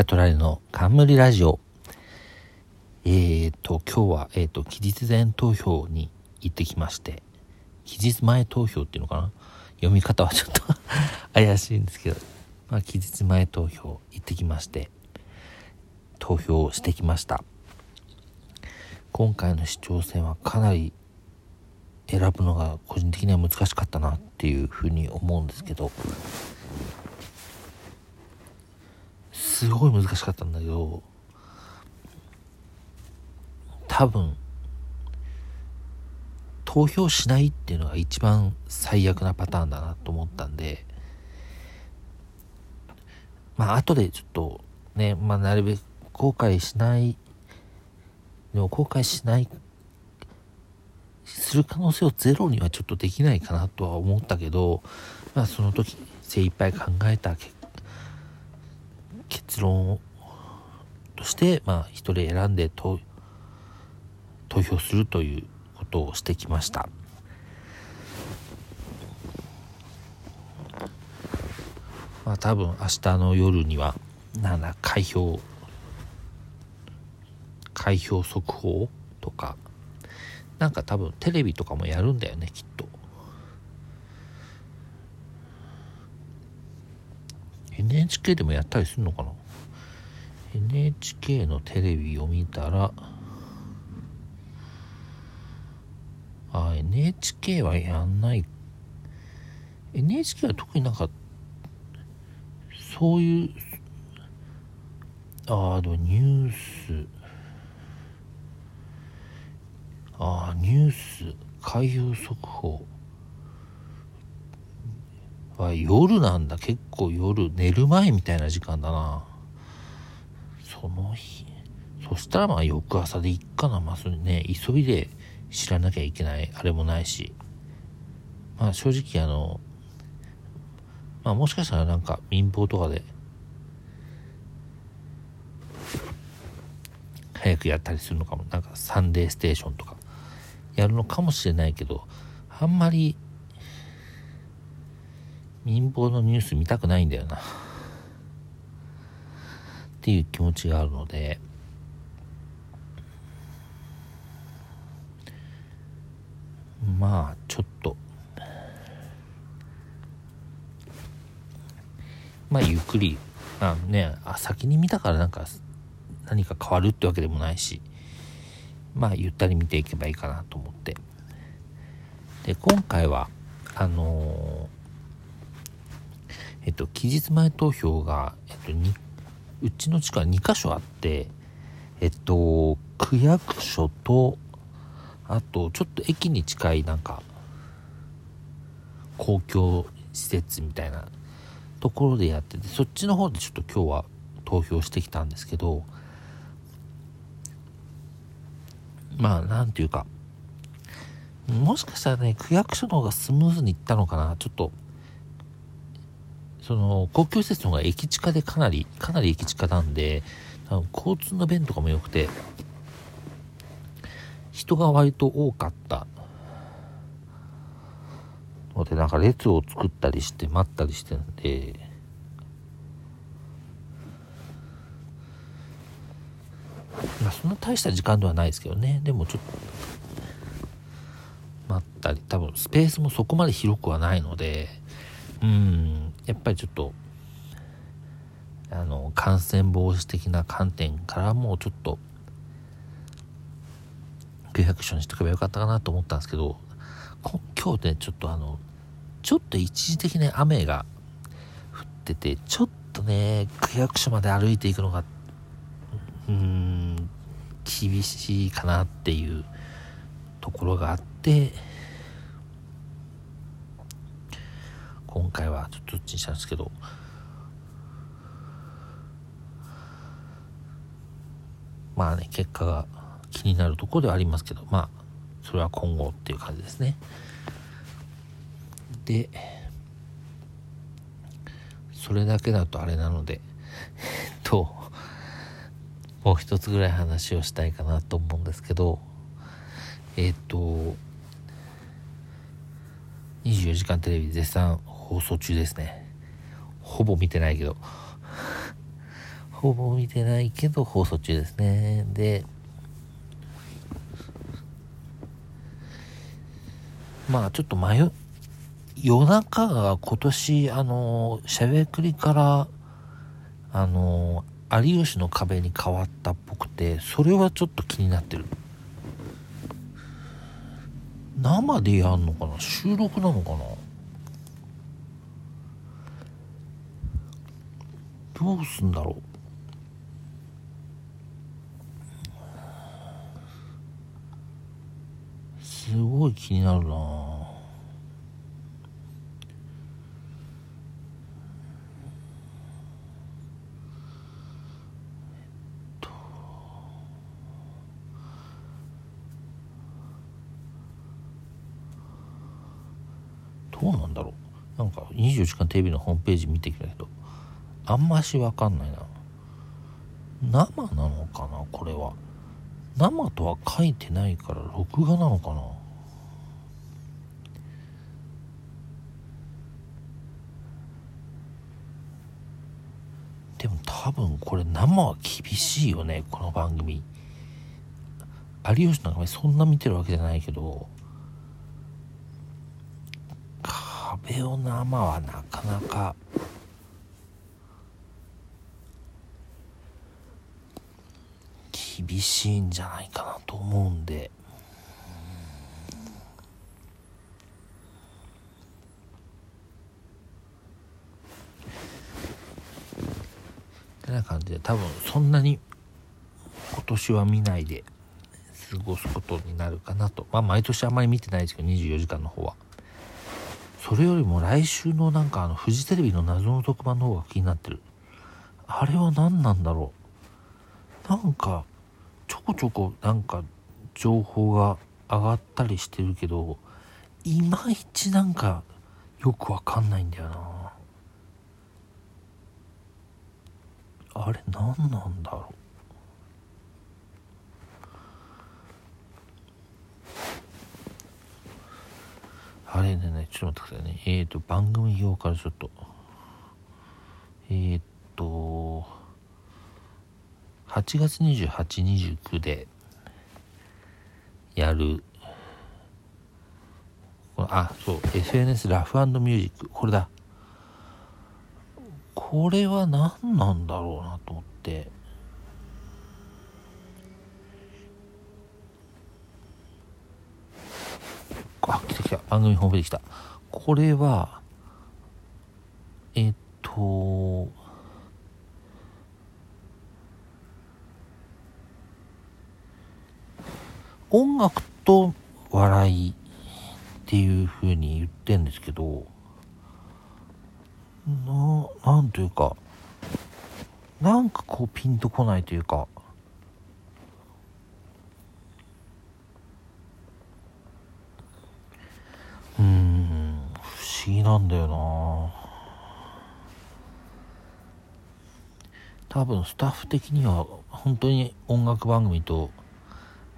シャトラリの冠ラジオ。えーと、今日は、えーと、期日前投票に行ってきまして、期日前投票っていうのかな？読み方はちょっと 怪しいんですけど、まあ、期日前投票行ってきまして、投票をしてきました。今回の市長選はかなり選ぶのが個人的には難しかったなっていうふうに思うんですけど、すごい難しかったんだけど多分投票しないっていうのが一番最悪なパターンだなと思ったんでまあ後でちょっとねまあなるべく後悔しないでも後悔しないする可能性をゼロにはちょっとできないかなとは思ったけどまあその時精一杯考えた結結論として、まあ、一人選んで投票するということをしてきました。まあ、多分明日の夜にはなんだ開票開票速報とかなんか多分テレビとかもやるんだよねきっと NHK でもやったりするのかな？NHK のテレビを見たらあ NHK はやんない。NHK は特になんかそういうああでもニュースああニュース開票速報。夜なんだ。結構夜寝る前みたいな時間だな。その日。そしたらまあ翌朝でいっかな。まあそれね急いで知らなきゃいけない。あれもないし。まあ正直あのまあもしかしたらなんか民放とかで早くやったりするのかも。なんかサンデーステーションとか。やるのかもしれないけどあんまり民放のニュース見たくないんだよな。っていう気持ちがあるので。まあちょっと。まあゆっくり。あねあ先に見たからなんか何か変わるってわけでもないし。まあゆったり見ていけばいいかなと思って。で今回はあのーえっと、期日前投票が、えっと、うちの地区は2箇所あって、えっと、区役所と、あと、ちょっと駅に近い、なんか、公共施設みたいなところでやってて、そっちの方でちょっと今日は投票してきたんですけど、まあ、なんていうか、もしかしたらね、区役所の方がスムーズにいったのかな、ちょっと、その公共施設の方が駅近でかなりかなり駅近なんで交通の便とかも良くて人が割と多かった。のでなんか列を作ったりして待ったりしてるんで。まあそんな大した時間ではないですけどね。でもちょっと待ったり。多分スペースもそこまで広くはないので。うん。やっぱりちょっとあの感染防止的な観点からもうちょっと900所にしておけばよかったかなと思ったんですけど今日ねちょっとあのちょっと一時的に雨が降っててちょっとね区役所まで歩いていくのがうん厳しいかなっていうところがあって今回はちょっとどっちにしたんですけど。まあね結果が気になるところではありますけど。まあそれは今後っていう感じですね。でそれだけだとあれなのでえっともう一つぐらい話をしたいかなと思うんですけど。えっと24時間テレビ絶賛放送中ですね。ほぼ見てないけど。ほぼ見てないけど放送中ですね。で、まあちょっと迷、夜中が今年、あの、しゃべくりから、あの、有吉の壁に変わったっぽくて、それはちょっと気になってる。生でやんのかな？収録なのかな？どうすんだろう。すごい気になるな。どうなんだろう。なんか24時間テレビのホームページ見てきたけどあんましわかんないな。生なのかなこれは。生とは書いてないから録画なのかな。でも多分これ生は厳しいよねこの番組。有吉の壁そんな見てるわけじゃないけど。壁を生はなかなか厳しいんじゃないかなと思うんで。てな感じで多分そんなに今年は見ないで過ごすことになるかなと。まあ毎年あんまり見てないですけど24時間の方は。それよりも来週のなんかあのフジテレビの謎の特番の方が気になってる。あれは何なんだろう。なんかこちょこなんか情報が上がったりしてるけどいまいちなんかよくわかんないんだよなあれ何なんだろうあれでね、ちょっと待ってくださいね。えっ、ー、と、番組表からちょっと。えっ、ー、と、8月28、29でやる、あ、そう、FNS ラフミュージック。これだ。これは何なんだろうなと思って。あ、来た来た。番組ホームページ来た。これは、えっと、音楽と笑いっていう風に言ってんですけど、な、なんというか、なんかこうピンとこないというか、うん、不思議なんだよな。多分スタッフ的には本当に音楽番組と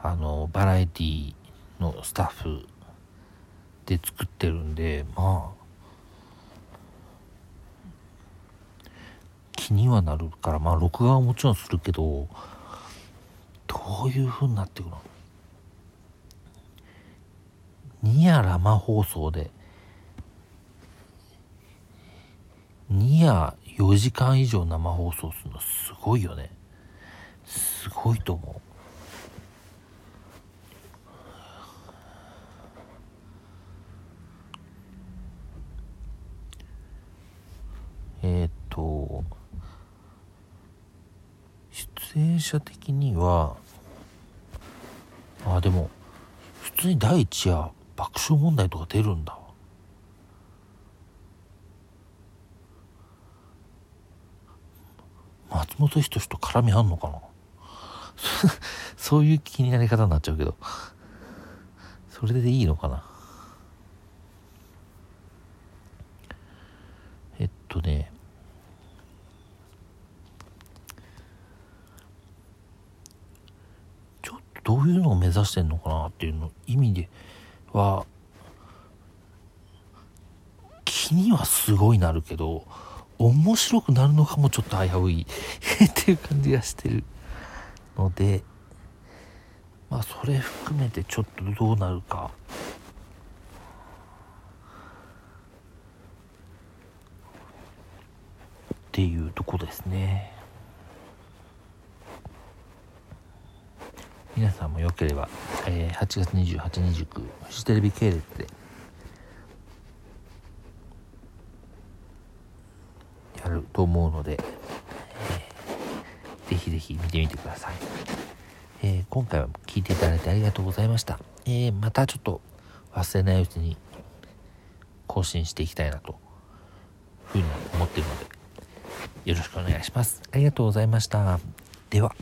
あのバラエティのスタッフで作ってるんでまあ気にはなるからまあ録画はもちろんするけどどういう風になってくの？ニア生放送でニア4時間以上生放送するのすごいよね。すごいと思うえっ、と出演者的にはあでも普通に第一夜爆笑問題とか出るんだ松本人志と絡みあんのかな？そういう気になり方になっちゃうけど。それでいいのかなえっとねちょっとどういうのを目指してんのかなっていうの意味では気にはすごいなるけど面白くなるのかもちょっと危ういっていう感じがしてるので まあそれ含めてちょっとどうなるか。っていうとこですね。皆さんもよければ、えー、8月2829フジテレビ系列でやると思うので、えー、ぜひぜひ見てみてください、えー、今回は聞いていただいてありがとうございました、えー、またちょっと忘れないうちに更新していきたいなとふうに思っているのでよろしくお願いします。ありがとうございました。では。